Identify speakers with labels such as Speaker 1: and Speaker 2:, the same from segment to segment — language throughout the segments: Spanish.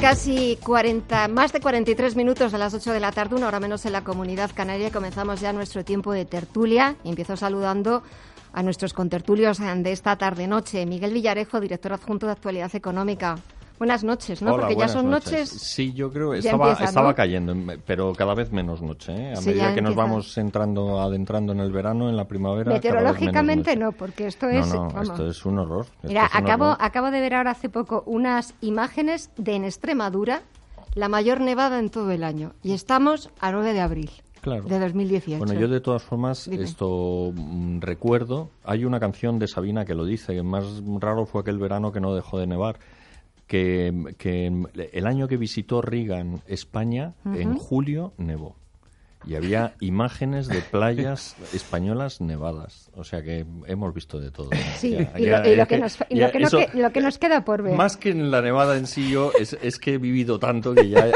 Speaker 1: Casi 40, más de 43 minutos de las 8 de la tarde, una hora menos en la comunidad canaria. Comenzamos ya nuestro tiempo de tertulia. Empiezo saludando a nuestros contertulios de esta tarde-noche. Miguel Villarejo, director adjunto de Actualidad Económica. Buenas noches, ¿no? Porque ya son noches.
Speaker 2: Sí, yo creo que estaba, estaba cayendo, pero cada vez menos noche. ¿eh? A medida que nos vamos entrando, adentrando en el verano, en la primavera.
Speaker 1: Meteorológicamente no, porque esto es.
Speaker 2: No, no, esto es un horror.
Speaker 1: Mira, acabo, acabo de ver ahora hace poco unas imágenes de en Extremadura la mayor nevada en todo el año. Y estamos a 9 de abril. Claro. de 2018.
Speaker 2: Bueno, yo de todas formas esto mm, recuerdo, hay una canción de Sabina que lo dice, que más raro fue aquel verano que no dejó de nevar que, que el año que visitó Reagan España, en julio, nevó y había imágenes de playas españolas nevadas. O sea que hemos visto de todo.
Speaker 1: Sí, y, lo, que nos, queda por ver.
Speaker 2: Más que en la nevada en sí, yo es, que he vivido tanto que ya,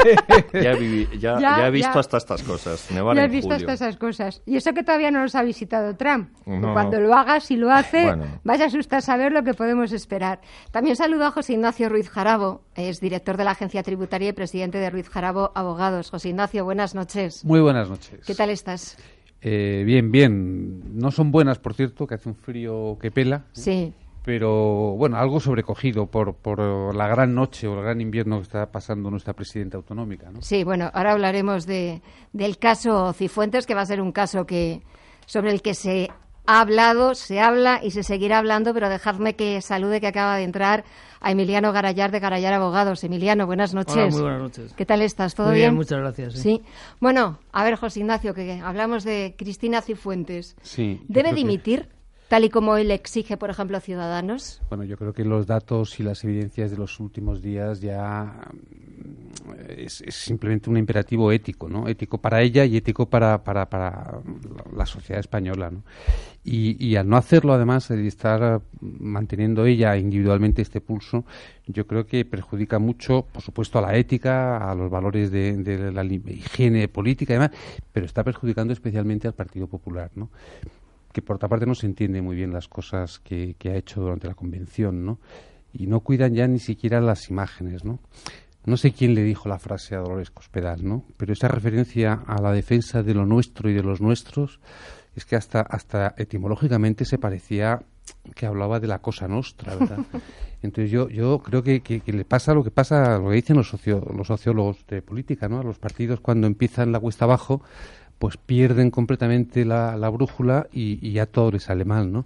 Speaker 2: ya, he visto hasta estas cosas. Nevar
Speaker 1: ya he visto hasta esas cosas. Y eso que todavía no nos ha visitado Trump. Cuando lo haga, si lo hace, vaya a asustar saber lo que podemos esperar. También saludo a José Ignacio Ruiz Jarabo, es director de la Agencia Tributaria y presidente de Ruiz Jarabo Abogados. José Ignacio, buenas noches.
Speaker 3: Muy buenas noches.
Speaker 1: ¿Qué tal estás?
Speaker 3: Eh, bien, bien. No son buenas, por cierto, que hace un frío que pela.
Speaker 1: Sí.
Speaker 3: Pero bueno, algo sobrecogido por, por la gran noche o el gran invierno que está pasando nuestra presidenta autonómica. ¿no?
Speaker 1: Sí, bueno, ahora hablaremos de, del caso Cifuentes, que va a ser un caso que sobre el que se ha hablado, se habla y se seguirá hablando, pero dejadme que salude que acaba de entrar a Emiliano Garayar de Garayar Abogados. Emiliano, buenas noches.
Speaker 4: Hola, muy buenas noches.
Speaker 1: ¿Qué tal estás? ¿Todo
Speaker 4: muy
Speaker 1: bien?
Speaker 4: Muchas gracias.
Speaker 1: Sí. Bueno, a ver, José Ignacio, que hablamos de Cristina Cifuentes.
Speaker 3: Sí.
Speaker 1: ¿Debe dimitir? Tal y como él exige, por ejemplo, a Ciudadanos?
Speaker 3: Bueno, yo creo que los datos y las evidencias de los últimos días ya es, simplemente un imperativo ético, ¿no? Ético para ella y ético para, para, para la sociedad española, ¿no? Y, al no hacerlo, además, de estar manteniendo ella individualmente este pulso, yo creo que perjudica mucho, por supuesto, a la ética, a los valores de, de la higiene política y demás, pero está perjudicando especialmente al Partido Popular, ¿no? Que por otra parte no se entiende muy bien las cosas que, que ha hecho durante la convención, ¿no? Y no cuidan ya ni siquiera las imágenes, ¿no? No sé quién le dijo la frase a Dolores Cospedal, ¿no? Pero esa referencia a la defensa de lo nuestro y de los nuestros es que hasta, hasta etimológicamente se parecía que hablaba de la cosa nuestra, ¿verdad? Entonces yo, yo creo que, que, le pasa lo que pasa, lo que dicen los, los sociólogos de política, ¿no? A los partidos cuando empiezan la cuesta abajo, pues pierden completamente la, la brújula y, y, ya todo les sale mal, ¿no?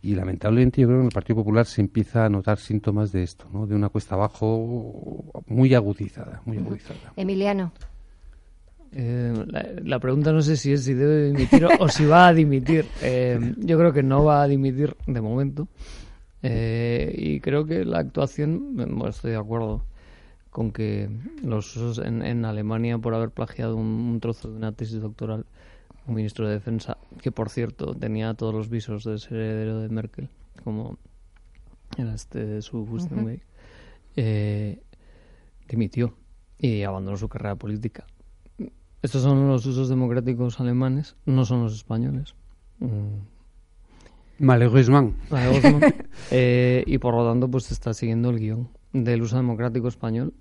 Speaker 3: Y lamentablemente yo creo que en el Partido Popular se empieza a notar síntomas de esto, ¿no? De una cuesta abajo muy agudizada, muy agudizada.
Speaker 1: Emiliano.
Speaker 4: Eh, la, pregunta no sé si es si debe dimitir o, si va a dimitir. Eh, yo creo que no va a dimitir de momento. Eh, y creo que la actuación, bueno, estoy de acuerdo con que los usos en, en Alemania por haber plagiado un trozo de una tesis doctoral un ministro de Defensa, que por cierto tenía todos los visos de ser heredero de Merkel, como era este su eh, dimitió y abandonó su carrera política. Estos son los usos democráticos alemanes, no son los españoles.
Speaker 3: Mm. Malheureusement.
Speaker 4: eh, y por lo tanto, pues está siguiendo el guion del uso democrático español.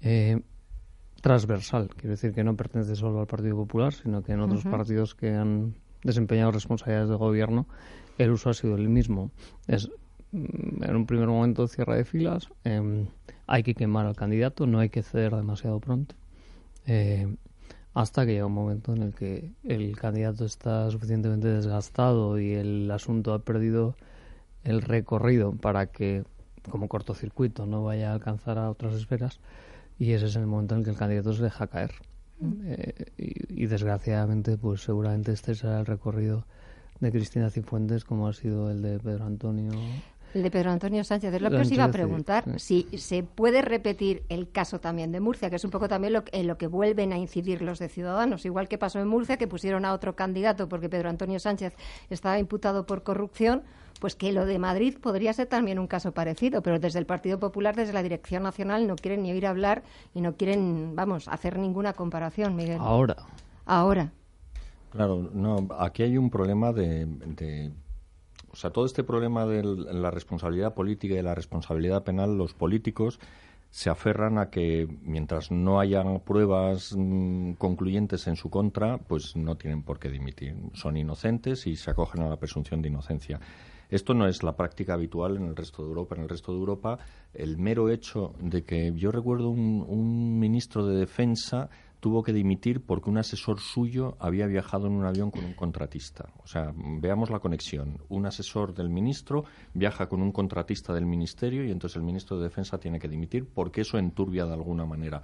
Speaker 4: Eh, transversal. Quiero decir que no pertenece solo al Partido Popular, sino que en otros partidos que han desempeñado responsabilidades de gobierno, el uso ha sido el mismo. Es mm, en un primer momento cierre de filas, em, hay que quemar al candidato, no hay que ceder demasiado pronto, eh, hasta que llega un momento en el que el candidato está suficientemente desgastado y el asunto ha perdido el recorrido para que, como cortocircuito, no vaya a alcanzar a otras esferas y ese es el momento en el que el candidato se deja caer. Mm. Eh, y, desgraciadamente, pues seguramente este será el recorrido de Cristina Cifuentes como ha sido el de Pedro Antonio.
Speaker 1: El de Pedro Antonio Sánchez. Es lo que os iba a preguntar. Si se puede repetir el caso también de Murcia, que es un poco también lo, en lo que vuelven a incidir los de Ciudadanos. Igual que pasó en Murcia, que pusieron a otro candidato porque Pedro Antonio Sánchez estaba imputado por corrupción pues que lo de Madrid podría ser también un caso parecido, pero desde el Partido Popular, desde la Dirección Nacional, no quieren ni oír hablar y no quieren, vamos, hacer ninguna comparación, Miguel.
Speaker 4: Ahora.
Speaker 1: Ahora.
Speaker 2: Claro, no, aquí hay un problema de, sea, todo este problema de la responsabilidad política y de la responsabilidad penal, los políticos se aferran a que mientras no haya pruebas mm, concluyentes en su contra, pues no tienen por qué dimitir. Son inocentes y se acogen a la presunción de inocencia. Esto no es la práctica habitual en el resto de Europa. En el resto de Europa, el mero hecho de que yo recuerdo un ministro de Defensa tuvo que dimitir porque un asesor suyo había viajado en un avión con un contratista. O sea, veamos la conexión. Un asesor del ministro viaja con un contratista del ministerio y entonces el ministro de Defensa tiene que dimitir porque eso enturbia de alguna manera.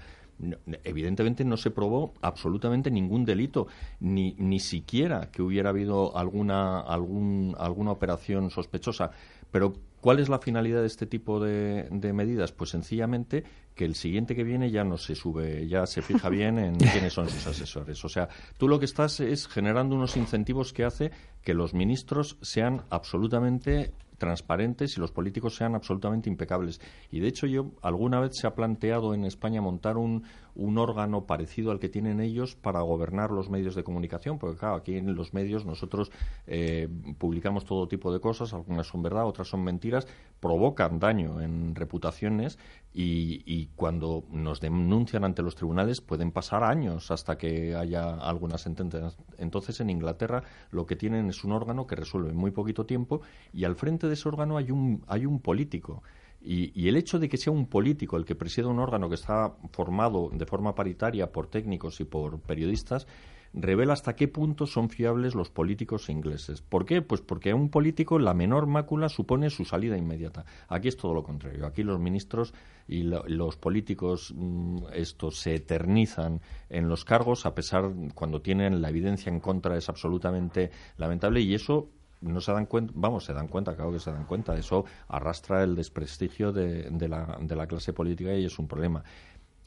Speaker 2: evidentemente no se probó absolutamente ningún delito, ni, ni siquiera que hubiera habido alguna, algún, alguna operación sospechosa. Pero ¿Cuál es la finalidad de este tipo de, medidas? Pues sencillamente que el siguiente que viene ya no se sube, ya se fija bien en quiénes son sus asesores. O sea, tú lo que estás es generando unos incentivos que hace que los ministros sean absolutamente transparentes y los políticos sean absolutamente impecables. Y de hecho yo alguna vez se ha planteado en España montar un, un órgano parecido al que tienen ellos para gobernar los medios de comunicación, porque claro, aquí en los medios nosotros eh, publicamos todo tipo de cosas, algunas son verdad, otras son mentiras, provocan daño en reputaciones y, cuando nos denuncian ante los tribunales pueden pasar años hasta que haya alguna sentencia. Entonces en Inglaterra lo que tienen es un órgano que resuelve en muy poquito tiempo y al frente de ese órgano hay un, hay un político. Y, el hecho de que sea un político el que presida un órgano que está formado de forma paritaria por técnicos y por periodistas revela hasta qué punto son fiables los políticos ingleses. ¿Por qué? Pues porque a un político la menor mácula supone su salida inmediata. Aquí es todo lo contrario. Aquí los ministros y los políticos mm, estos se eternizan en los cargos a pesar cuando tienen la evidencia en contra es absolutamente lamentable y eso no se dan cuenta, vamos, se dan cuenta, claro que se dan cuenta, eso arrastra el desprestigio de, de, la, de la clase política y es un problema.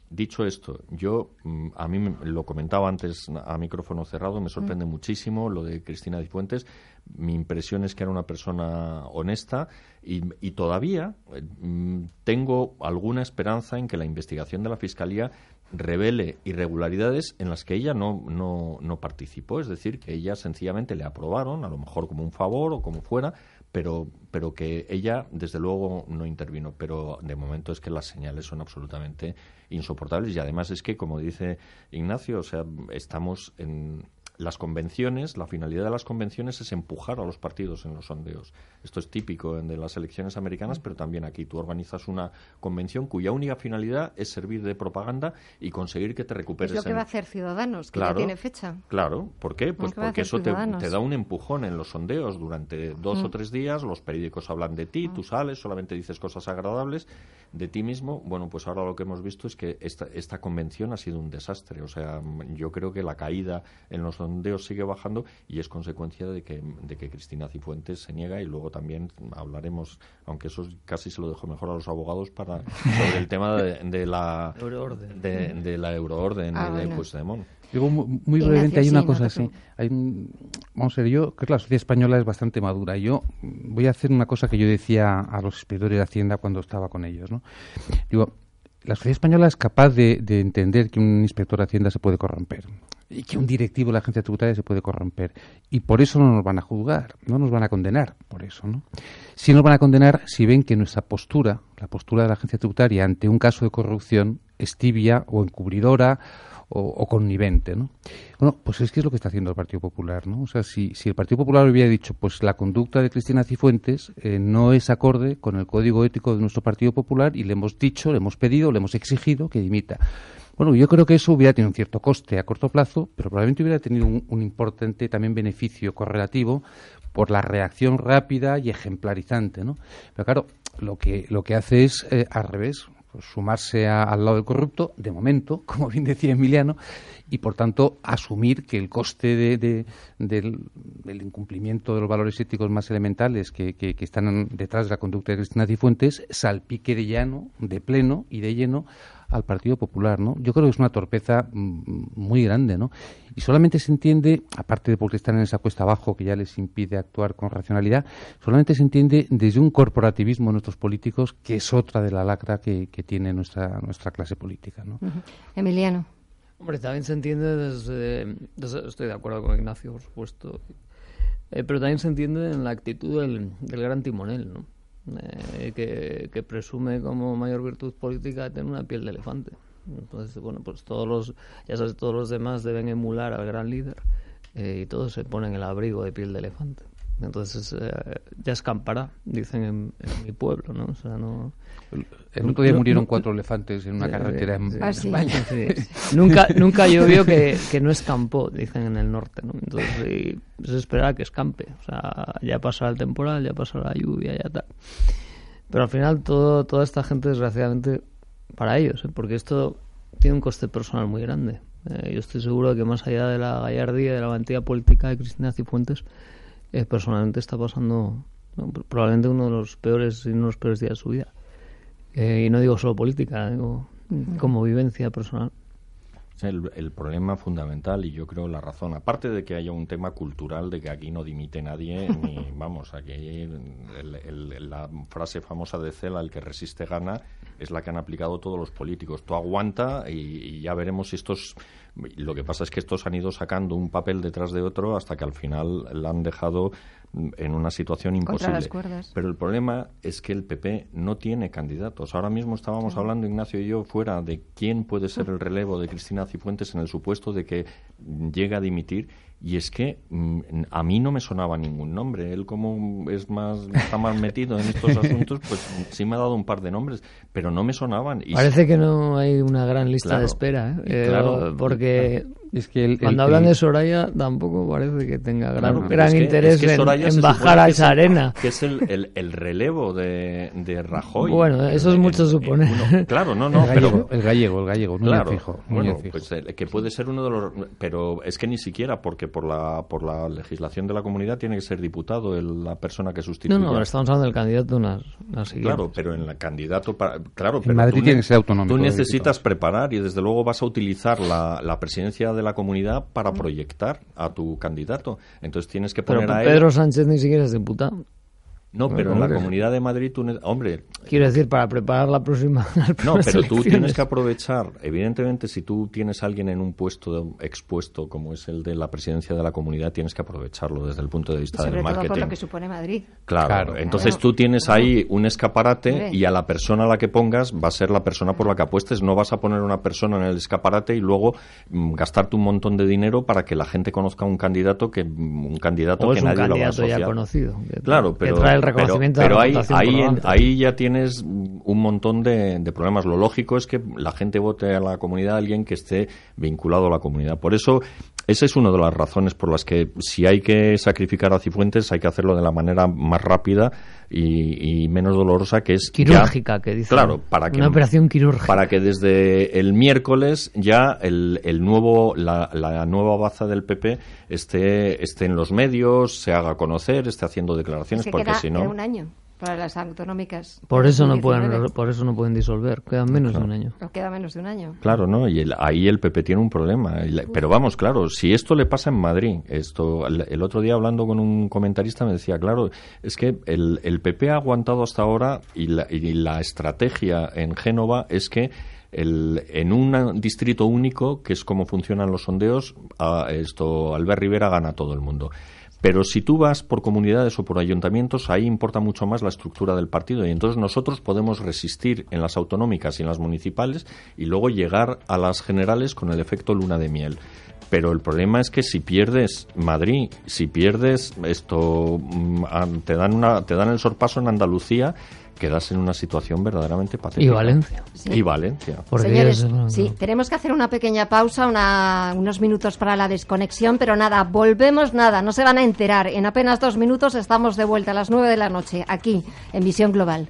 Speaker 2: Dicho esto, yo mm, a mí lo comentaba antes a micrófono cerrado, me sorprende mm. muchísimo lo de Cristina Cifuentes. Mi impresión es que era una persona honesta y, y todavía mm, tengo alguna esperanza en que la investigación de la Fiscalía revele irregularidades en las que ella no, no, no participó, es decir, que ella sencillamente le aprobaron, a lo mejor como un favor o como fuera, pero, pero que ella desde luego no intervino. Pero de momento es que las señales son absolutamente insoportables y además es que, como dice Ignacio, o sea, estamos en, las convenciones, la finalidad de las convenciones es empujar a los partidos en los sondeos. Esto es típico de las elecciones americanas, pero también aquí. Tú organizas una convención cuya única finalidad es servir de propaganda y conseguir que te recuperes.
Speaker 1: Es lo que va a hacer Ciudadanos, que ya tiene fecha.
Speaker 2: Claro, ¿por qué? Pues porque eso te, da un empujón en los sondeos durante dos o tres días, los periódicos hablan de ti, tú mm. sales, solamente dices cosas agradables de ti mismo. Bueno, pues ahora lo que hemos visto es que esta, esta convención ha sido un desastre. O sea, yo creo que la caída en los sondeos sigue bajando y es consecuencia de que, de que Cristina Cifuentes se niega y luego también hablaremos, aunque eso casi se lo dejo mejor a los abogados para sobre el tema de, la euroorden de, la euroorden ah, de Puigdemont.
Speaker 3: Digo muy, brevemente, hay una cosa así. Hay vamos a ver, yo creo que la sociedad española es bastante madura. Yo voy a hacer una cosa que yo decía a los inspectores de Hacienda cuando estaba con ellos. ¿no? Digo, la sociedad española es capaz de, de, entender que un inspector de Hacienda se puede corromper y que un directivo de la agencia tributaria se puede corromper. Y por eso no nos van a juzgar, no nos van a condenar por eso. ¿no? Sí nos van a condenar si ven que nuestra postura, la postura de la agencia tributaria ante un caso de corrupción, es tibia o encubridora o, connivente, ¿no? Bueno, pues es que es lo que está haciendo el Partido Popular, ¿no? O sea, si, si el Partido Popular hubiera dicho, pues la conducta de Cristina Cifuentes eh, no es acorde con el código ético de nuestro Partido Popular y le hemos dicho, le hemos pedido, le hemos exigido que dimita. Bueno, yo creo que eso hubiera tenido un cierto coste a corto plazo, pero probablemente hubiera tenido un, importante también beneficio correlativo por la reacción rápida y ejemplarizante, ¿no? Pero claro, lo que, lo que hace es eh, al revés, sumarse al lado del corrupto, de momento, como bien decía Emiliano, y por tanto asumir que el coste de, del, incumplimiento de los valores éticos más elementales que, que, están detrás de la conducta de Cristina Cifuentes salpique de llano, de pleno y de lleno al Partido Popular, ¿no? Yo creo que es una torpeza mm, muy grande, ¿no? Y solamente se entiende, aparte de porque están en esa cuesta abajo que ya les impide actuar con racionalidad, solamente se entiende desde un corporativismo de nuestros políticos que es otra de la lacra que, tiene nuestra, nuestra clase política, ¿no?
Speaker 1: Emiliano.
Speaker 4: Hombre, también se entiende desde, Estoy de acuerdo con Ignacio, por supuesto. Eh, pero también se entiende en la actitud del, del gran timonel, ¿no? Eh, que, presume como mayor virtud política tener una piel de elefante. Entonces, bueno, pues todos los, ya sabes, todos los demás deben emular al gran líder eh, y todos se ponen el abrigo de piel de elefante. Entonces eh, ya escampará, dicen en, mi pueblo, ¿no? O sea, no...
Speaker 3: El otro día murieron cuatro elefantes en una carretera en,
Speaker 1: ah,
Speaker 3: España.
Speaker 4: nunca, nunca llovió que, que, no escampó, dicen en el norte, ¿no? Entonces se espera que escampe. O sea, ya pasará el temporal, ya pasará la lluvia, ya tal. Pero al final todo, toda esta gente, desgraciadamente, para ellos, ¿eh? porque esto tiene un coste personal muy grande. Eh, yo estoy seguro de que más allá de la gallardía y de la valentía política de Cristina Cifuentes, eh, personalmente está pasando probablemente uno de los peores y uno de los peores días de su vida. Eh, y no digo solo política, digo como vivencia personal.
Speaker 2: El, el, problema fundamental y yo creo la razón, aparte de que haya un tema cultural de que aquí no dimite nadie, ni vamos, aquí la frase famosa de Cela, el que resiste gana, es la que han aplicado todos los políticos. Tú aguanta y, y ya veremos si estos lo que pasa es que estos han ido sacando un papel detrás de otro hasta que al final la han dejado en una situación imposible. Pero el problema es que el PP no tiene candidatos. Ahora mismo estábamos hablando, Ignacio y yo, fuera de quién puede ser el relevo de Cristina Cifuentes en el supuesto de que llegue a dimitir y es que mm, a mí no me sonaba ningún nombre. Él como es más está más metido en estos asuntos, pues sí me ha dado un par de nombres, pero no me sonaban.
Speaker 4: Parece que no hay una gran lista de espera, ¿eh? claro, porque es que cuando hablan de Soraya tampoco parece que tenga gran, gran interés en, bajar a esa arena.
Speaker 2: Que es el, el, relevo de, de, Rajoy.
Speaker 4: Bueno, eso es mucho suponer.
Speaker 2: claro, no, no,
Speaker 3: el gallego, el gallego, el gallego, claro, fijo,
Speaker 2: bueno, pues eh, que puede ser uno de los, pero es que ni siquiera porque por la por la legislación de la comunidad tiene que ser diputado la persona que sustituye.
Speaker 4: No, no, estamos hablando del candidato unas,
Speaker 2: Claro, pero en el candidato, para, claro,
Speaker 3: en Madrid tiene que ser autonómico.
Speaker 2: Tú necesitas preparar y desde luego vas a utilizar la, la presidencia de la comunidad para proyectar a tu candidato. Entonces tienes que poner a
Speaker 4: él... Pedro Sánchez ni siquiera es diputado.
Speaker 2: No, pero en la Comunidad de Madrid, tú, hombre...
Speaker 4: Quiero decir, para preparar la próxima...
Speaker 2: no, pero tú tienes que aprovechar, evidentemente, si tú tienes a alguien en un puesto expuesto, como es el de la presidencia de la comunidad, tienes que aprovecharlo desde el punto de vista del marketing.
Speaker 1: por lo que supone Madrid.
Speaker 2: Claro, entonces tú tienes ahí un escaparate y a la persona a la que pongas va a ser la persona por la que apuestes. No vas a poner una persona en el escaparate y luego mm, gastarte un montón de dinero para que la gente conozca un candidato que un candidato que nadie lo va a asociar.
Speaker 4: ya conocido.
Speaker 2: claro, pero pero, ahí, ahí, ya tienes un montón de, problemas. Lo lógico es que la gente vote a la comunidad a alguien que esté vinculado a la comunidad. Por eso, esa es una de las razones por las que si hay que sacrificar a Cifuentes hay que hacerlo de la manera más rápida y, menos dolorosa que es
Speaker 4: quirúrgica que dice
Speaker 2: claro para que
Speaker 4: una operación quirúrgica.
Speaker 2: para que desde el miércoles ya el, el nuevo la, la, nueva baza del PP esté esté en los medios se haga conocer esté haciendo declaraciones porque si no
Speaker 1: un año para las autonómicas.
Speaker 4: Por eso no pueden por eso no pueden disolver, quedan menos de un año.
Speaker 1: queda menos de un año.
Speaker 2: Claro, ¿no? Y ahí el PP tiene un problema, pero vamos, claro, si esto le pasa en Madrid, esto el, otro día hablando con un comentarista me decía, claro, es que el, el PP ha aguantado hasta ahora y la, y la estrategia en Génova es que el, en un distrito único, que es como funcionan los sondeos, a esto Albert Rivera gana todo el mundo. Pero si tú vas por comunidades o por ayuntamientos, ahí importa mucho más la estructura del partido. Y entonces nosotros podemos resistir en las autonómicas y en las municipales y luego llegar a las generales con el efecto luna de miel. Pero el problema es que si pierdes Madrid, si pierdes esto, mm, te dan, una, te dan el sorpaso en Andalucía quedas en una situación verdaderamente patética.
Speaker 4: Y Valencia.
Speaker 2: Y Valencia.
Speaker 1: Señores, sí, tenemos que hacer una pequeña pausa, unos minutos para la desconexión, pero nada, volvemos nada, no se van a enterar. En apenas dos minutos estamos de vuelta a las nueve de la noche, aquí, en Visión Global.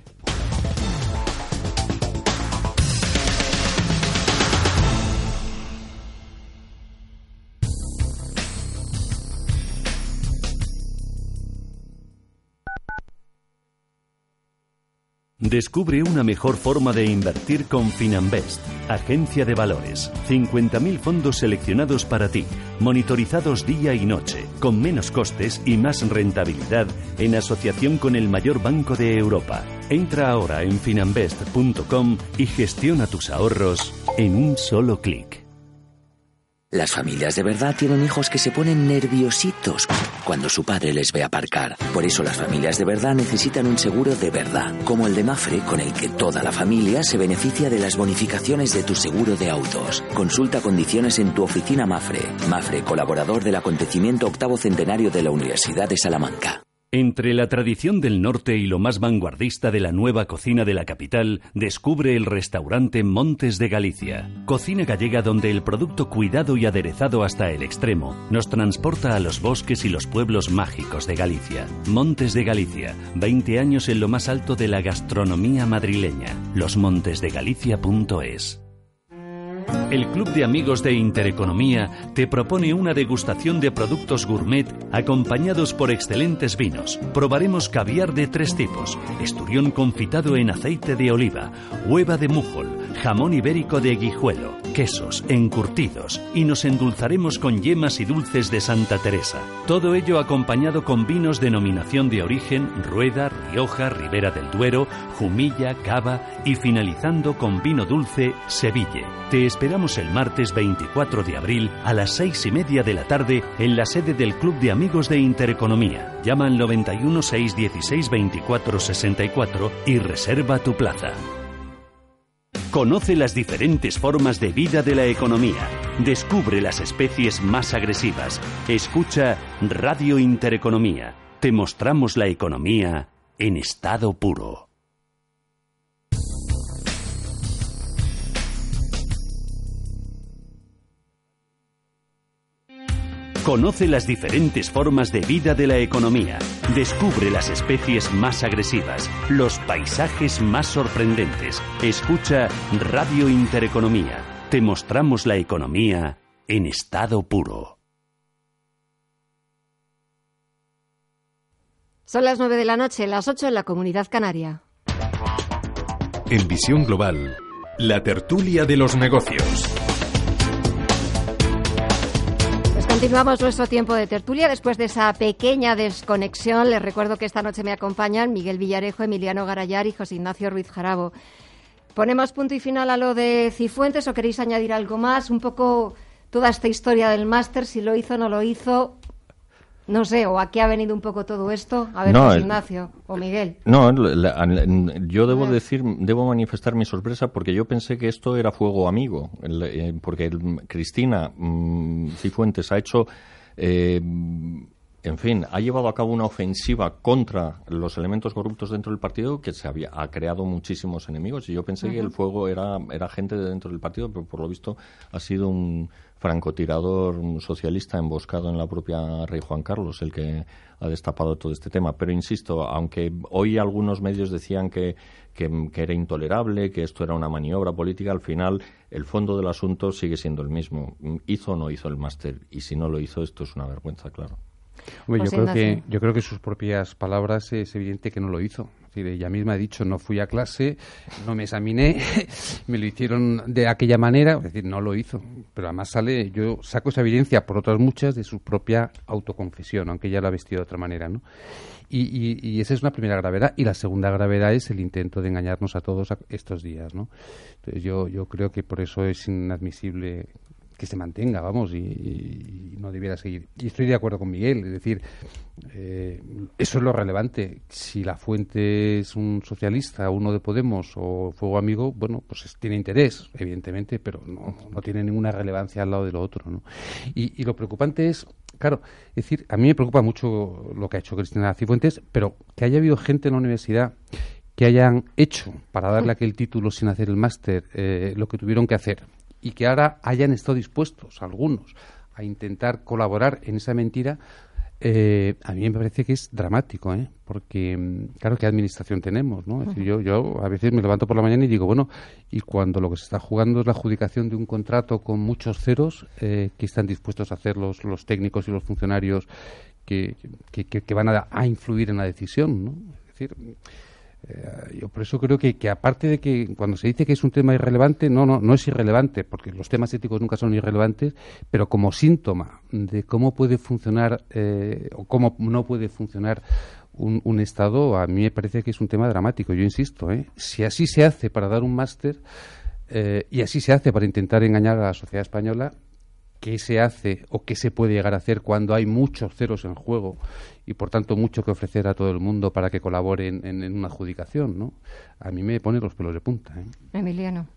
Speaker 5: Descubre una mejor forma de invertir con Finanbest, agencia de valores. 50.000 fondos seleccionados para ti, monitorizados día y noche, con menos costes y más rentabilidad en asociación con el mayor banco de Europa. Entra ahora en finanbest.com y gestiona tus ahorros en un solo clic.
Speaker 6: Las familias de verdad tienen hijos que se ponen nerviositos cuando su padre les ve aparcar. Por eso las familias de verdad necesitan un seguro de verdad, como el de Mafre, con el que toda la familia se beneficia de las bonificaciones de tu seguro de autos. Consulta condiciones en tu oficina Mafre. Mafre, colaborador del acontecimiento octavo centenario de la Universidad de Salamanca.
Speaker 5: Entre la tradición del norte y lo más vanguardista de la nueva cocina de la capital, descubre el restaurante Montes de Galicia. Cocina gallega donde el producto cuidado y aderezado hasta el extremo nos transporta a los bosques y los pueblos mágicos de Galicia. Montes de Galicia, 20 años en lo más alto de la gastronomía madrileña. Losmontesdegalicia.es el Club de Amigos de Intereconomía te propone una degustación de productos gourmet acompañados por excelentes vinos. Probaremos caviar de tres tipos, esturión confitado en aceite de oliva, hueva de mújol, jamón ibérico de guijuelo, quesos, encurtidos y nos endulzaremos con yemas y dulces de Santa Teresa. Todo ello acompañado con vinos denominación de origen Rueda, Rioja, Ribera del Duero, Jumilla, Cava y finalizando con vino dulce Seville. Te esperamos el martes 24 de abril a las seis y media de la tarde en la sede del Club de Amigos de Intereconomía. Llama al 91 616 24 64 y reserva tu plaza. Conoce las diferentes formas de vida de la economía. Descubre las especies más agresivas. Escucha Radio Intereconomía. Te mostramos la economía en estado puro. Conoce las diferentes formas de vida de la economía. Descubre las especies más agresivas, los paisajes más sorprendentes. Escucha Radio Intereconomía. Te mostramos la economía en estado puro.
Speaker 1: Son las nueve de la noche, las ocho en la comunidad canaria.
Speaker 7: En visión global, la tertulia de los negocios.
Speaker 1: Continuamos nuestro tiempo de tertulia después de esa pequeña desconexión. Les recuerdo que esta noche me acompañan Miguel Villarejo, Emiliano Garayar y José Ignacio Ruiz Jarabo. ¿Ponemos punto y final a lo de Cifuentes o queréis añadir algo más? Un poco toda esta historia del máster, si lo hizo o no lo hizo. No sé, o a qué ha venido un poco todo esto. A ver, Ignacio o Miguel.
Speaker 2: No, yo debo decir, debo manifestar mi sorpresa porque yo pensé que esto era fuego amigo, eh, porque Cristina mm, Cifuentes ha hecho. Eh, en fin, ha llevado a cabo una ofensiva contra los elementos corruptos dentro del partido que se había, ha creado muchísimos enemigos y yo pensé que el fuego era, era gente de dentro del partido, pero por lo visto ha sido un, francotirador socialista emboscado en la propia Rey Juan Carlos el que ha destapado todo este tema. Pero insisto, aunque hoy algunos medios decían que, que, era intolerable, que esto era una maniobra política, al final el fondo del asunto sigue siendo el mismo. ¿Hizo o no hizo el máster? Y si no lo hizo, esto es una vergüenza, claro.
Speaker 3: Yo, creo que, yo creo que sus propias palabras es evidente que no lo hizo ella misma ha dicho, no fui a clase, no me examiné, me lo hicieron de aquella manera, es decir, no lo hizo. Pero además sale, yo saco esa evidencia por otras muchas de su propia autoconfesión, aunque ella lo ha vestido de otra manera, ¿no? Y, y, esa es una primera gravedad. Y la segunda gravedad es el intento de engañarnos a todos estos días, ¿no? Entonces yo, yo creo que por eso es inadmisible que se mantenga, vamos, y, no debiera seguir. Y estoy de acuerdo con Miguel, es decir, eh, eso es lo relevante. Si la fuente es un socialista, uno de Podemos o Fuego Amigo, bueno, pues tiene interés, evidentemente, pero no, no, tiene ninguna relevancia al lado de lo otro, ¿no? Y, y lo preocupante es Claro, es decir, a mí me preocupa mucho lo que ha hecho Cristina Cifuentes, pero que haya habido gente en la universidad que hayan hecho para darle aquel título sin hacer el máster eh, lo que tuvieron que hacer y que ahora hayan estado dispuestos algunos a intentar colaborar en esa mentira, eh, a mí me parece que es dramático, ¿eh? porque, mm, claro, ¿qué administración tenemos? ¿no? Es decir, yo, yo a veces me levanto por la mañana y digo, bueno, y cuando lo que se está jugando es la adjudicación de un contrato con muchos ceros, eh, ¿qué están dispuestos a hacer los, los técnicos y los funcionarios que, que, que, van a, a, influir en la decisión? ¿no? Es decir, eh, yo por eso creo que, que, aparte de que cuando se dice que es un tema irrelevante, no, no, no es irrelevante, porque los temas éticos nunca son irrelevantes, pero como síntoma de cómo puede funcionar eh, o cómo no puede funcionar un, un, Estado, a mí me parece que es un tema dramático. Yo insisto, ¿eh? si así se hace para dar un máster y así se hace para intentar engañar a la sociedad española, qué se hace o qué se puede llegar a hacer cuando hay muchos ceros en juego y por tanto mucho que ofrecer a todo el mundo para que colaboren en, una adjudicación, ¿no? A mí me pone los pelos de punta. ¿eh?
Speaker 1: Emiliano.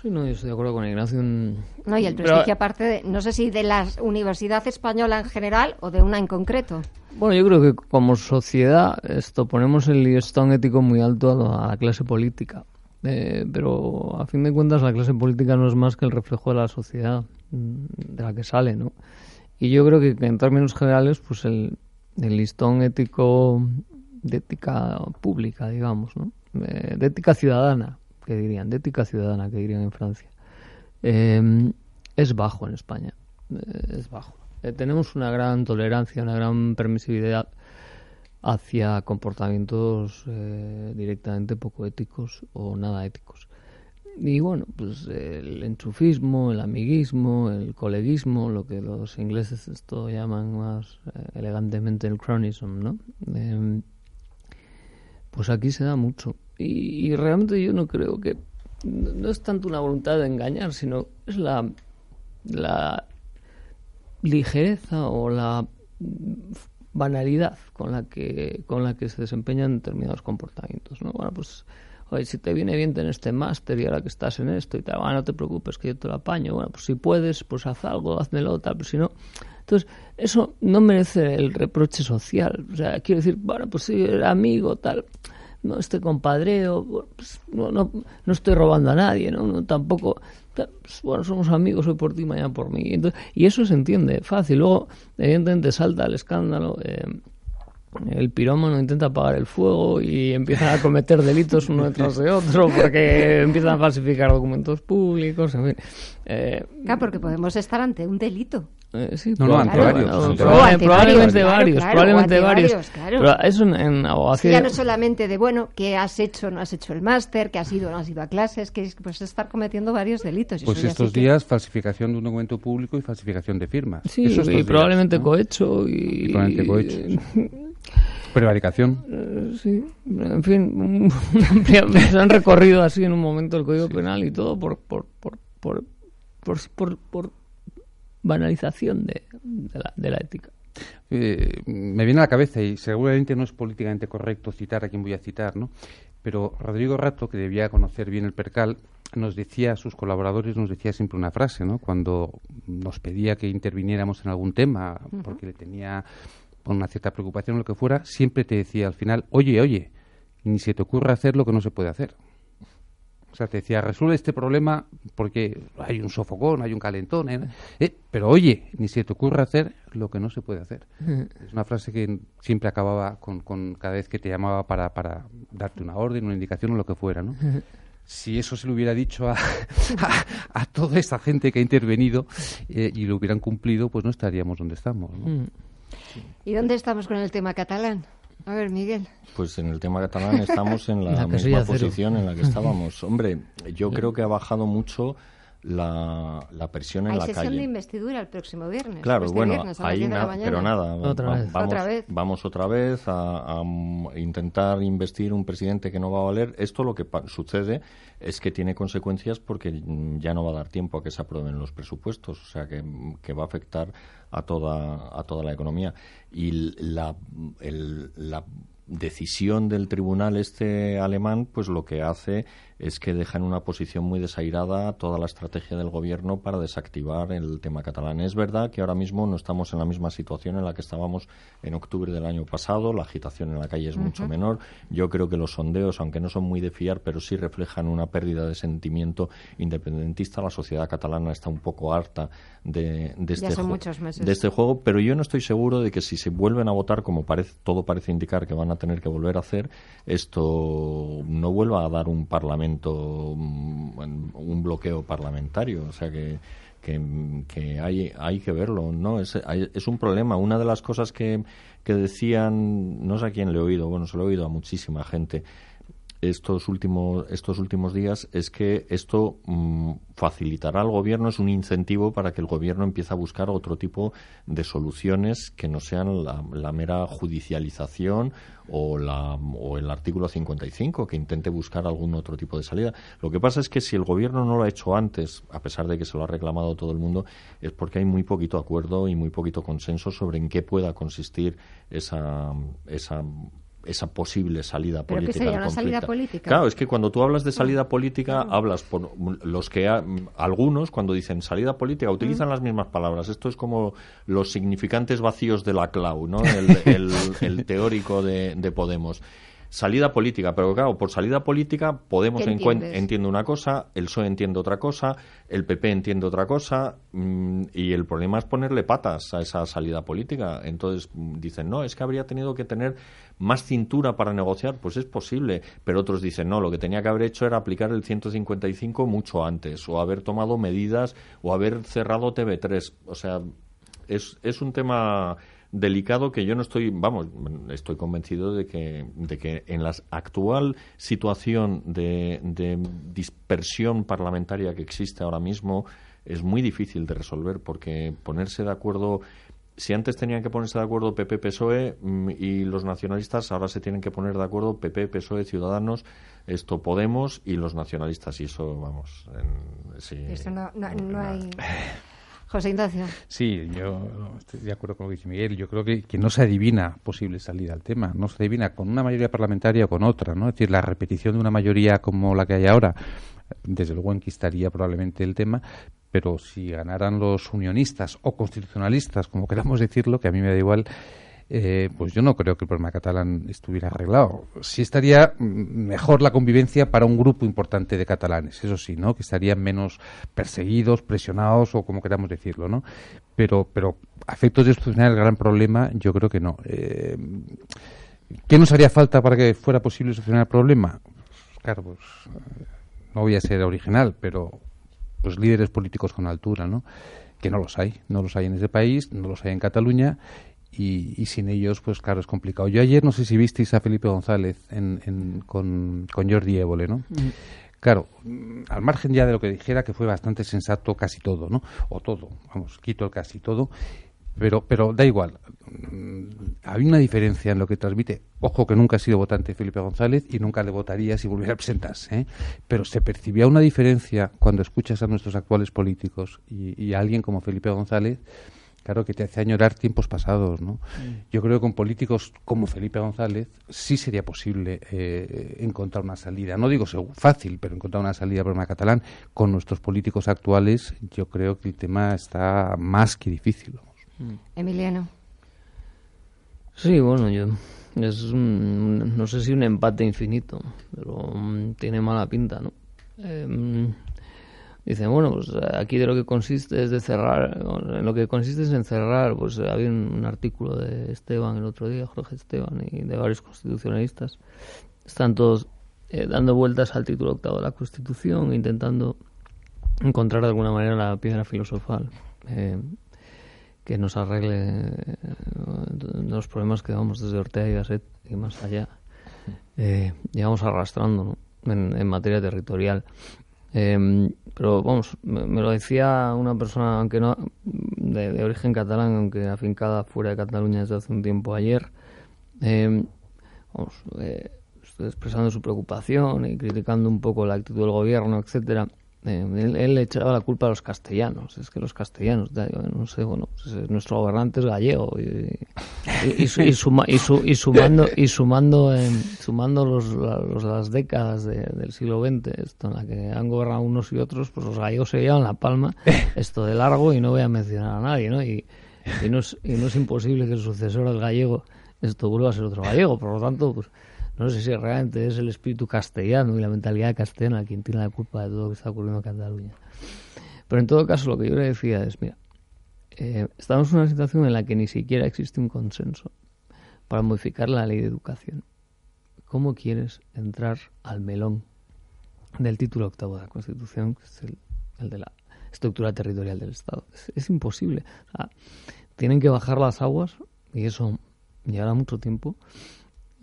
Speaker 4: Sí, no, yo estoy de acuerdo con Ignacio.
Speaker 1: No, y el prestigio aparte, de, no sé si de la Universidad Española en general o de una en concreto.
Speaker 4: Bueno, yo creo que como sociedad esto ponemos el listón ético muy alto a la clase política. Eh, pero a fin de cuentas la clase política no es más que el reflejo de la sociedad de la que sale, ¿no? Y yo creo que, en términos generales, pues el, listón ético de ética pública, digamos, ¿no? Eh, de ética ciudadana, que dirían, de ética ciudadana, que dirían en Francia, eh, es bajo en España, es bajo. tenemos una gran tolerancia, una gran permisividad hacia comportamientos eh, directamente poco éticos o nada éticos. Y bueno, pues el enchufismo, el amiguismo, el coleguismo, lo que los ingleses esto llaman más eh, elegantemente el cronism, ¿no? Em, pues aquí se da mucho. Y, y, realmente yo no creo que no es tanto una voluntad de engañar, sino es la, la ligereza o la banalidad con la que con la que se desempeñan determinados comportamientos no bueno pues oye si te viene bien tener este máster y ahora que estás en esto y tal bueno, no te preocupes que yo te lo apaño bueno pues si puedes pues haz algo hazmelo tal pero si no entonces eso no merece el reproche social o sea quiero decir bueno pues si era amigo tal no este compadreo pues, no, no, no estoy robando a nadie no, no tampoco pues, bueno, somos amigos hoy por ti, mañana por mí. y eso se entiende fácil. Luego, evidentemente, salta el escándalo. Eh, el pirómano intenta apagar el fuego y empieza a cometer delitos uno detrás de otro porque empiezan a falsificar documentos públicos, en fin.
Speaker 1: Eh, claro, porque podemos estar ante un delito.
Speaker 3: Eh, sí, no, no, ante varios.
Speaker 4: probablemente varios, probablemente varios. Pero eso en, abogacía...
Speaker 1: Ya no solamente de, bueno, que has hecho no has hecho el máster, que has ido o no has ido a clases, que pues estar cometiendo varios delitos.
Speaker 3: Pues estos días falsificación de un documento público y falsificación de firmas.
Speaker 4: Sí, y probablemente cohecho y...
Speaker 3: probablemente cohecho, Prevaricación.
Speaker 4: Eh, sí, en fin, se han recorrido así en un momento el Código Penal y todo por, por, por, por, por, por banalización de, la, de la ética.
Speaker 3: Eh, me viene a la cabeza, y seguramente no es políticamente correcto citar a quien voy a citar, ¿no? pero Rodrigo Rato, que debía conocer bien el percal, nos decía a sus colaboradores, nos decía siempre una frase, ¿no? cuando nos pedía que interviniéramos en algún tema, porque le tenía una cierta preocupación o lo que fuera, siempre te decía al final, oye, oye, ni se te ocurra hacer lo que no se puede hacer. O sea, te decía, resuelve este problema porque hay un sofocón, hay un calentón, ¿eh? Eh, pero oye, ni se te ocurra hacer lo que no se puede hacer. Es una frase que siempre acababa con, con cada vez que te llamaba para, para darte una orden, una indicación o lo que fuera, ¿no? si eso se lo hubiera dicho a, a, toda esta gente que ha intervenido eh, y lo hubieran cumplido, pues no estaríamos donde estamos. ¿no?
Speaker 1: ¿Y dónde estamos con el tema catalán? A ver, Miguel.
Speaker 2: Pues en el tema catalán estamos en la, misma posición en la que estábamos. Hombre, yo creo que ha bajado mucho la, la presión en la calle. Hay
Speaker 1: sesión de investidura el próximo viernes.
Speaker 2: Claro, este bueno, ahí pero nada,
Speaker 4: otra vez.
Speaker 2: Vamos,
Speaker 1: otra vez.
Speaker 2: vamos otra vez a, intentar investir un presidente que no va a valer. Esto lo que sucede es que tiene consecuencias porque ya no va a dar tiempo a que se aprueben los presupuestos, o sea que, que va a afectar a toda, a toda la economía. Y la, el, la decisión del tribunal este alemán pues lo que hace es que deja en una posición muy desairada toda la estrategia del gobierno para desactivar el tema catalán. Es verdad que ahora mismo no estamos en la misma situación en la que estábamos en octubre del año pasado, la agitación en la calle es mucho menor. Yo creo que los sondeos, aunque no son muy de fiar, pero sí reflejan una pérdida de sentimiento independentista. La sociedad catalana está un poco harta de, este, de este juego, pero yo no estoy seguro de que si se vuelven a votar, como parece, todo parece indicar que van a tener que volver a hacer, esto no vuelva a dar un parlamento Mm, un bloqueo parlamentario, o sea que, que, hay, hay que verlo, ¿no? Es, es un problema. Una de las cosas que, que decían, no sé a quién le he oído, bueno, se lo he oído a muchísima gente, estos últimos estos últimos días es que esto mm, facilitará al gobierno es un incentivo para que el gobierno empiece a buscar otro tipo de soluciones que no sean la, mera judicialización o la o el artículo 55 que intente buscar algún otro tipo de salida. Lo que pasa es que si el gobierno no lo ha hecho antes a pesar de que se lo ha reclamado todo el mundo es porque hay muy poquito acuerdo y muy poquito consenso sobre en qué pueda consistir esa esa esa posible salida política.
Speaker 1: ¿Pero qué sería una salida política?
Speaker 2: Claro, es que cuando tú hablas de salida política, hablas por los que algunos cuando dicen salida política utilizan las mismas palabras. Esto es como los significantes vacíos de la clau, ¿no? El, teórico de, de Podemos salida política, pero claro, por salida política Podemos entiende una cosa, el PSOE entiende otra cosa, el PP entiende otra cosa, mm, y el problema es ponerle patas a esa salida política. Entonces mm, dicen, no, es que habría tenido que tener más cintura para negociar, pues es posible, pero otros dicen, no, lo que tenía que haber hecho era aplicar el 155 mucho antes, o haber tomado medidas, o haber cerrado TV3. O sea, es, es un tema delicado que yo no estoy, vamos, estoy convencido de que, de que en la actual situación de, dispersión parlamentaria que existe ahora mismo es muy difícil de resolver porque ponerse de acuerdo si antes tenían que ponerse de acuerdo PP, PSOE mm, y los nacionalistas, ahora se tienen que poner de acuerdo PP, PSOE, Ciudadanos, esto Podemos y los nacionalistas. Y eso, vamos.
Speaker 1: Eso no, no hay. José Ignacio.
Speaker 3: Sí, yo estoy de acuerdo con lo que dice Miguel. Yo creo que, que no se adivina posible salida al tema. No se adivina con una mayoría parlamentaria o con otra. ¿no? Es decir, la repetición de una mayoría como la que hay ahora, desde luego enquistaría probablemente el tema, pero si ganaran los unionistas o constitucionalistas, como queramos decirlo, que a mí me da igual, eh, pues yo no creo que el problema catalán estuviera arreglado. Sí estaría mejor la convivencia para un grupo importante de catalanes, eso sí, ¿no? Que estarían menos perseguidos, presionados o como queramos decirlo, ¿no? Pero, pero a de solucionar el gran problema, yo creo que no. Eh, ¿Qué nos haría falta para que fuera posible solucionar el problema? claro, pues no voy a ser original, pero pues líderes políticos con altura, ¿no? Que no los hay, no los hay en ese país, no los hay en Cataluña y, sin ellos, pues claro, es complicado. Yo ayer no sé si visteis a Felipe González en, con, con, Jordi Évole, ¿no? Mm. Claro, al margen ya de lo que dijera, que fue bastante sensato casi todo, ¿no? O todo, vamos, quito el casi todo, pero, pero da igual. Mm, hay una diferencia en lo que transmite. Ojo que nunca ha sido votante Felipe González y nunca le votaría si volviera a presentarse. ¿eh? Pero se percibía una diferencia cuando escuchas a nuestros actuales políticos y, y a alguien como Felipe González claro, que te hace añorar tiempos pasados, ¿no? Mm. Yo creo que con políticos como Felipe González sí sería posible eh, encontrar una salida. No digo fácil, pero encontrar una salida al problema catalán. Con nuestros políticos actuales, yo creo que el tema está más que difícil.
Speaker 1: Mm. Emiliano.
Speaker 4: Sí, bueno, yo es no sé si un empate infinito, pero mm, tiene mala pinta, ¿no? Eh, Dicen, bueno, pues aquí de lo que consiste es de cerrar, en lo que consiste es en cerrar, pues había un, artículo de Esteban el otro día, Jorge Esteban, y de varios constitucionalistas, están todos eh, dando vueltas al título octavo de la Constitución, intentando encontrar de alguna manera la piedra filosofal eh, que nos arregle eh, los problemas que vamos desde Ortega y Gasset y más allá. Eh, llevamos arrastrando en, en materia territorial. Eh, pero vamos, me, lo decía una persona, aunque no de, origen catalán, aunque afincada fuera de Cataluña desde hace un tiempo ayer, eh, vamos, eh, expresando su preocupación y criticando un poco la actitud del gobierno, etcétera. Eh, él, le echaba la culpa a los castellanos. Es que los castellanos, no sé, bueno, pues, nuestro gobernante es gallego y, y, sumando y sumando sumando los, las décadas del siglo XX, esto en la que han gobernado unos y otros, pues los gallegos se llevan la palma, esto de largo y no voy a mencionar a nadie, ¿no? Y, no es, y no es imposible que el sucesor del gallego esto vuelva a ser otro gallego, por lo tanto, pues no sé si realmente es el espíritu castellano y la mentalidad castellana quien tiene la culpa de todo lo que está ocurriendo en Cataluña. Pero en todo caso, lo que yo le decía es, mira, eh, estamos en una situación en la que ni siquiera existe un consenso para modificar la ley de educación. ¿Cómo quieres entrar al melón del título octavo de la Constitución, que es el, de la estructura territorial del Estado? Es, imposible. tienen que bajar las aguas y eso llevará mucho tiempo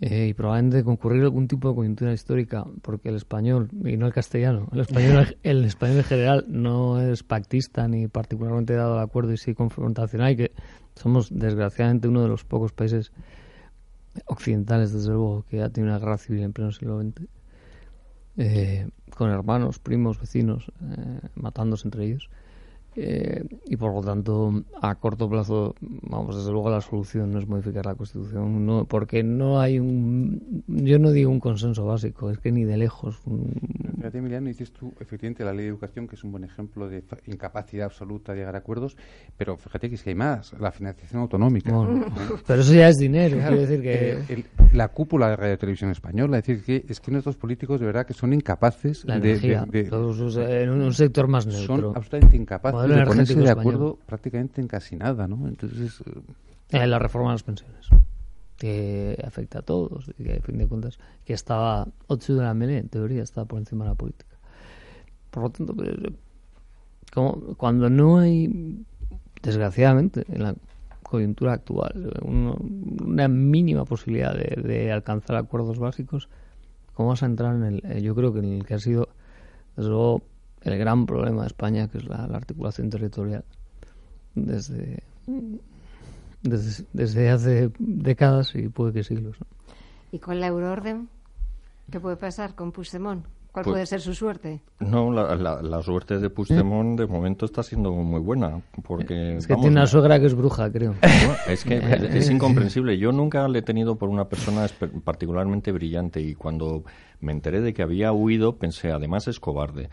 Speaker 4: eh, y probablemente concurrir algún tipo de coyuntura histórica, porque el español, y no el castellano, el español, el español en general no es pactista ni particularmente dado al acuerdo y sí confrontacional, y que somos desgraciadamente uno de los pocos países occidentales, desde luego, que ha tenido una guerra civil en pleno siglo XX, eh, con hermanos, primos, vecinos, eh, matándose entre ellos. Eh, y por lo tanto, a corto plazo, vamos, desde luego la solución no es modificar la Constitución, no, porque no hay un. Yo no digo un consenso básico, es que ni de lejos.
Speaker 3: Fíjate, Emiliano, dices tú, efectivamente, la ley de educación, que es un buen ejemplo de incapacidad absoluta de llegar a acuerdos, pero fíjate que es que hay más, la financiación autonómica.
Speaker 4: pero eso ya es dinero, quiero decir que.
Speaker 3: Eh, la cúpula de Radio Televisión Española, es decir, que es que nuestros políticos de verdad que son incapaces
Speaker 4: de, todos en un sector más neutro.
Speaker 3: Son absolutamente incapaces de ponerse de acuerdo prácticamente en casi nada, ¿no? Entonces...
Speaker 4: Eh, la reforma de las pensiones, que afecta a todos que, a fin de cuentas, que estaba 8 de la melee, en teoría, estaba por encima de la política. Por lo tanto, pues, como, cuando no hay, desgraciadamente, en la coyuntura actual, una mínima posibilidad de, alcanzar acuerdos básicos, ¿cómo vas a entrar en el, yo creo que en el que ha sido, desde luego, el gran problema de España, que es la, articulación territorial, desde, desde, hace décadas y puede que siglos.
Speaker 1: ¿Y con la euroorden? ¿Qué puede pasar con Puigdemont? ¿Cuál pues puede ser su suerte?
Speaker 2: No, la, la, suerte de Puigdemont de momento está siendo muy buena. porque
Speaker 4: Es que tiene una suegra que es bruja, creo.
Speaker 2: es que es incomprensible. Yo nunca le he tenido por una persona particularmente brillante y cuando me enteré de que había huido, pensé, además es cobarde.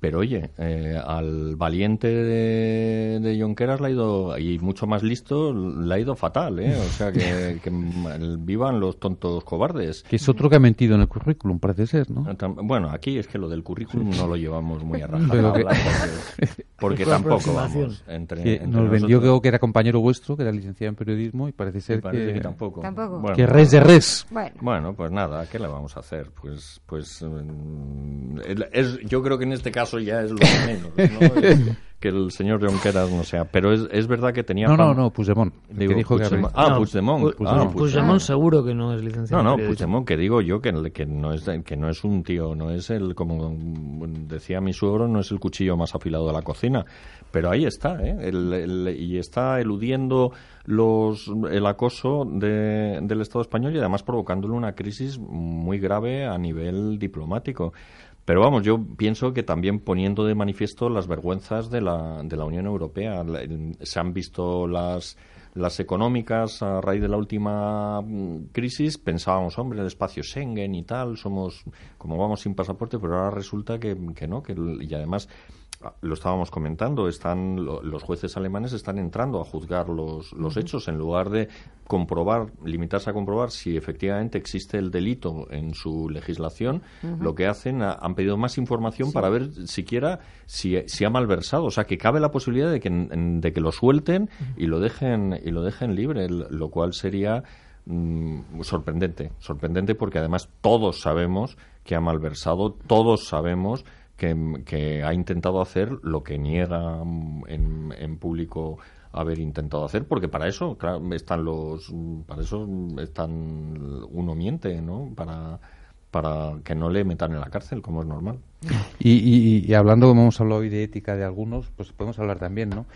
Speaker 2: Pero oye, eh, al valiente de, de Jonqueras le ha ido, y mucho más listo, le ha ido fatal, ¿eh? O sea, que, vivan los tontos cobardes.
Speaker 3: Que es otro que ha mentido en el currículum, parece ser, ¿no?
Speaker 2: Bueno, aquí es que lo del currículum no lo llevamos muy a rajatabla, porque, tampoco vamos.
Speaker 3: Entre, nos vendió creo que era compañero vuestro, que era licenciado en periodismo, y parece ser que,
Speaker 2: tampoco.
Speaker 3: que res de res.
Speaker 2: bueno, pues nada, ¿qué le vamos a hacer? Pues pues, mm, es, yo creo que en este caso ya es lo menos, que el señor Junqueras no sea. Pero es, es verdad que tenía...
Speaker 3: No, no, no, Puigdemont. dijo que
Speaker 2: ah, no, Puigdemont.
Speaker 4: Puigdemont, seguro que no es licenciado.
Speaker 2: No, no, Puigdemont, que digo yo que, que, no es, que no es un tío, no es el, como decía mi suegro, no es el cuchillo más afilado de la cocina. Pero ahí está, ¿eh? y está eludiendo los, el acoso de, del Estado español y además provocándole una crisis muy grave a nivel diplomático. Pero vamos, yo pienso que también poniendo de manifiesto las vergüenzas de la, de la Unión Europea. Se han visto las, las económicas a raíz de la última mm, crisis. Pensábamos, hombre, el espacio Schengen y tal, somos, como vamos sin pasaporte, pero ahora resulta que, que no, que, y además lo estábamos comentando, están los jueces alemanes están entrando a juzgar los, los hechos en lugar de comprobar, limitarse a comprobar si efectivamente existe el delito en su legislación, lo que hacen, han pedido más información para ver siquiera si, si, ha malversado, o sea, que cabe la posibilidad de que, de que lo suelten y lo dejen y lo dejen libre, lo cual sería mm, sorprendente, sorprendente porque además todos sabemos que ha malversado, todos sabemos que, ha intentado hacer lo que niega en, en público haber intentado hacer porque para eso están los para eso están uno miente no para para que no le metan en la cárcel como es normal
Speaker 3: y, y, hablando como hemos hablado hoy de ética de algunos pues podemos hablar también no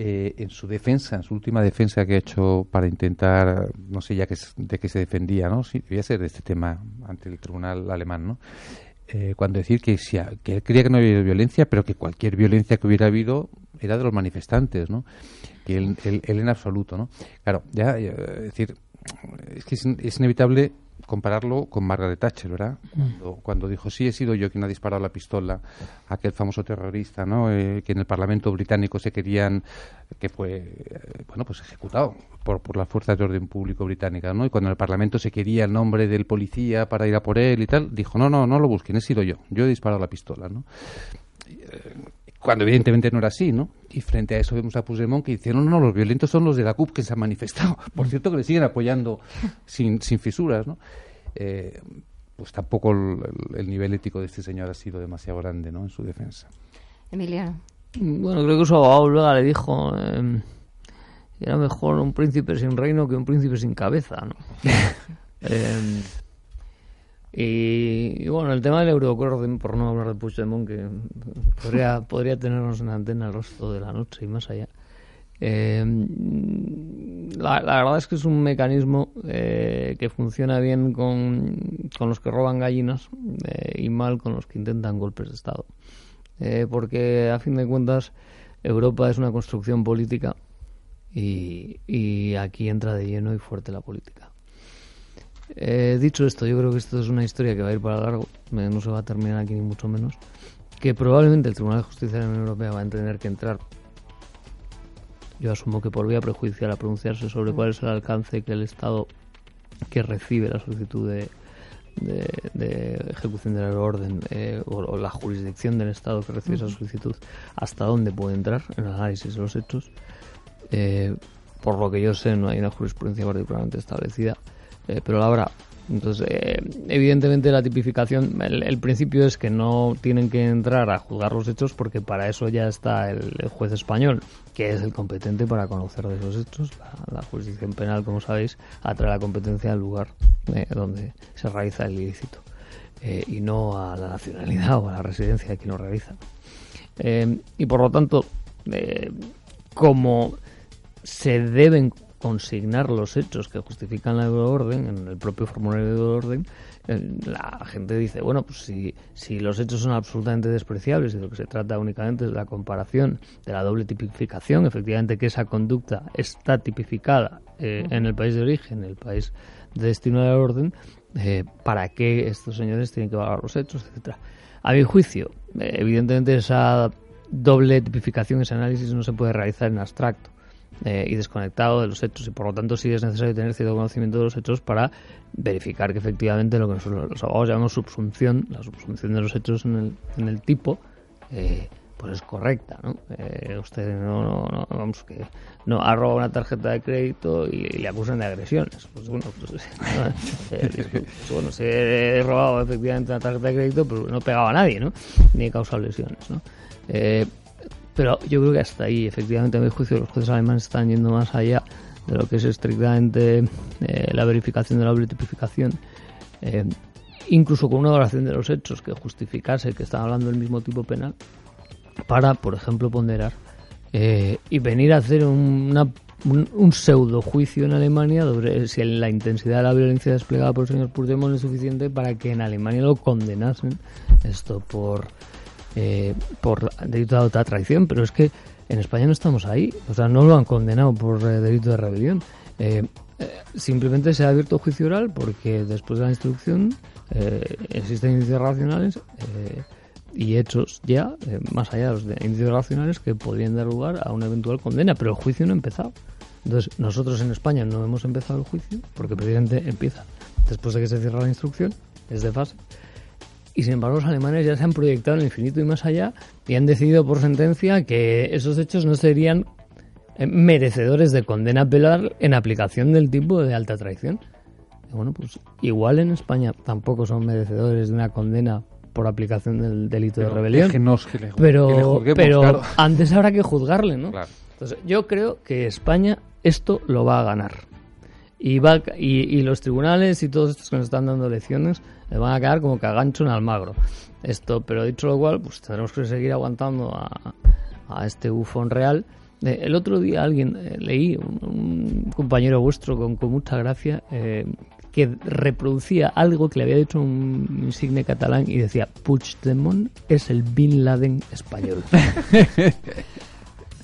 Speaker 3: eh, en su defensa, en su última defensa que ha hecho para intentar, no sé ya que, de qué se defendía, ¿no? Sí, voy a ser de este tema ante el tribunal alemán, ¿no? Eh, cuando decir que, si, que él creía que no había violencia, pero que cualquier violencia que hubiera habido era de los manifestantes, ¿no? Que él, él, en absoluto, ¿no? Claro, ya, es decir, es que es inevitable compararlo con Margaret Thatcher, ¿verdad? Mm. Cuando, dijo, sí, he sido yo quien ha disparado la pistola a aquel famoso terrorista, ¿no? Eh, que en el Parlamento británico se querían, que fue, eh, bueno, pues ejecutado por, por las fuerzas de orden público británicas, ¿no? Y cuando en el Parlamento se quería el nombre del policía para ir a por él y tal, dijo, no, no, no lo busquen, he sido yo, yo he disparado la pistola, ¿no? Eh, cuando evidentemente no era así, ¿no? Y frente a eso vemos a Puigdemont que dice, no, no, los violentos son los de la CUP que se han manifestado. Por cierto, que le siguen apoyando sin, sin fisuras, ¿no? Eh, pues tampoco el, nivel ético de este señor ha sido demasiado grande, ¿no? En su defensa.
Speaker 1: Emiliano.
Speaker 4: Bueno, creo que su abogado luego le dijo... Eh, era mejor un príncipe sin reino que un príncipe sin cabeza, ¿no? Eh, y, bueno, el tema del Euroaccord, por no hablar de Puigdemont, que podría, podría tenernos en antena el resto de la noche y más allá. Eh, la, verdad es que es un mecanismo eh, que funciona bien con, con, los que roban gallinas eh, y mal con los que intentan golpes de Estado. porque a fin de cuentas Europa es una construcción política y, y aquí entra de lleno y fuerte la política. Dicho esto, yo creo que esto es una historia que va a ir para largo, no se va a terminar aquí ni mucho menos, que probablemente el Tribunal de Justicia de la Unión Europea va a tener que entrar yo asumo que por vía prejudicial a pronunciarse sobre cuál es el alcance que el Estado que recibe la solicitud de, de, ejecución de la orden eh, o, la jurisdicción del Estado que recibe esa solicitud, hasta dónde puede entrar en el análisis de los hechos. Eh, por lo que yo sé, no hay una jurisprudencia particularmente establecida, eh, pero la habrá. Entonces, eh, evidentemente la tipificación, el, principio es que no tienen que entrar a juzgar los hechos porque para eso ya está el, juez español, que es el competente para conocer de esos hechos. La, jurisdicción penal, como sabéis, atrae la competencia al lugar eh, donde se realiza el ilícito y no a la nacionalidad o a la residencia de quien lo realiza. y por lo tanto, como se deben consignar los hechos que justifican la euroorden en el propio formulario de euroorden, eh, la gente dice, bueno, pues si, si los hechos son absolutamente despreciables y lo que se trata únicamente es de la comparación de la doble tipificación, efectivamente que esa conducta está tipificada eh, en el país de origen, en el país de destino de la orden, eh, ¿para qué estos señores tienen que valorar los hechos, etcétera? A mi juicio, evidentemente esa doble tipificación, ese análisis no se puede realizar en abstracto eh, y desconectado de los hechos y por lo tanto sí es necesario tener cierto conocimiento de los hechos para verificar que efectivamente lo que nosotros los abogados llamamos subsunción, la subsunción de los hechos en el, en el tipo, eh, pues es correcta, ¿no? Eh, usted no, no, vamos que no ha robado una tarjeta de crédito y, le acusan de agresiones. Pues bueno, pues, pues, bueno, se he robado efectivamente una tarjeta de crédito, pero no pegaba a nadie, ¿no? Ni he causado lesiones, ¿no? Pero yo creo que hasta ahí, efectivamente, a mi juicio, los jueces alemanes están yendo más allá de lo que es estrictamente eh, la verificación de la tipificación. Eh, incluso con una valoración de los hechos que justificase que están hablando del mismo tipo penal, para, por ejemplo, ponderar eh, y venir a hacer un, un, pseudo juicio en Alemania sobre si la intensidad de la violencia desplegada por el señor Puigdemont es suficiente para que en Alemania lo condenasen esto por eh, por delito de alta traición, pero es que en España no estamos ahí, o sea, no lo han condenado por eh, delito de rebelión. Eh, simplemente se ha abierto juicio oral porque después de la instrucción existen indicios racionales y hechos ya, más allá de los indicios racionales, que podrían dar lugar a una eventual condena, pero el juicio no ha empezado. Entonces, nosotros en España no hemos empezado el juicio porque presidente empieza después de que se cierra la instrucción, es de fase y sin embargo los alemanes ya se han proyectado en el infinito y más allá y han decidido por sentencia que esos hechos no serían eh, merecedores de condena penal en aplicación del tipo de alta traición. bueno, pues igual en España tampoco son merecedores de una condena por aplicación del delito de rebelión. pero pero antes habrá que juzgarle, ¿no? Entonces, yo creo que España esto lo va a ganar y, va, y, los tribunales y todos estos que nos están dando lecciones le van a quedar como que a gancho en Almagro. Esto, pero dicho lo cual, pues tendremos que seguir aguantando a, a este bufón real. Eh, el otro día alguien eh, leí, un, compañero vuestro con, con mucha gracia, eh, que reproducía algo que le había dicho un insigne catalán y decía Puigdemont es el Bin Laden español.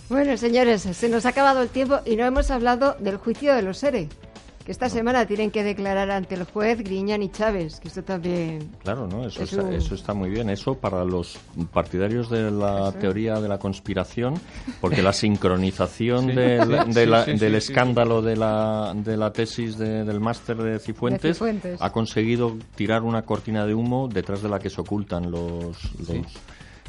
Speaker 1: bueno, señores, se nos ha acabado el tiempo y no hemos hablado del juicio de los seres que esta semana tienen que declarar ante el juez Griñán y Chávez, que esto también...
Speaker 2: Claro, ¿no? Eso, está, eso está muy bien. Eso para los partidarios de la teoría de la conspiración, porque la sincronización del, escándalo de la, de la tesis del máster de Cifuentes, ha conseguido tirar una cortina de humo detrás de la que se ocultan los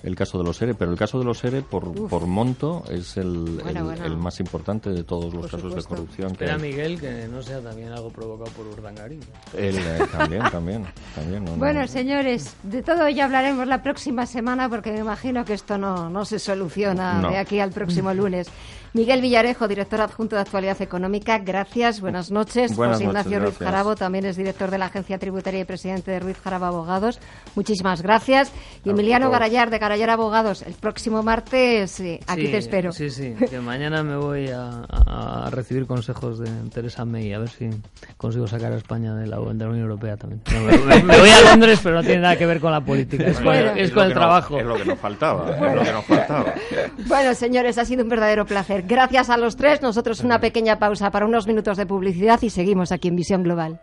Speaker 2: el caso de los ERE, pero el caso de los ERE por, por monto es el, el, más importante de todos los casos de corrupción
Speaker 4: que Miguel que no sea también algo provocado por Urdangarín.
Speaker 2: Él, eh, también, también. también
Speaker 1: bueno, señores, de todo ello hablaremos la próxima semana porque me imagino que esto no, no se soluciona de aquí al próximo lunes. Miguel Villarejo, director adjunto de Actualidad Económica, gracias, buenas noches.
Speaker 2: Buenas
Speaker 1: José Ignacio
Speaker 2: Ruiz
Speaker 1: Jarabo, también es director de la Agencia Tributaria y presidente de Ruiz Jarabo Abogados. Muchísimas gracias. Y Emiliano Garayar, de Garayar Abogados, el próximo martes aquí te espero.
Speaker 4: Sí, sí, que mañana me voy a, recibir consejos de Teresa May, a ver si consigo sacar a España de la, Unión Europea también. me, voy a Londres, pero no tiene nada que ver con la política, es con, el trabajo.
Speaker 2: es lo que nos faltaba, es lo que nos faltaba.
Speaker 1: Bueno, señores, ha sido un verdadero placer. Gracias a los tres. Nosotros una pequeña pausa para unos minutos de publicidad y seguimos aquí en Visión Global.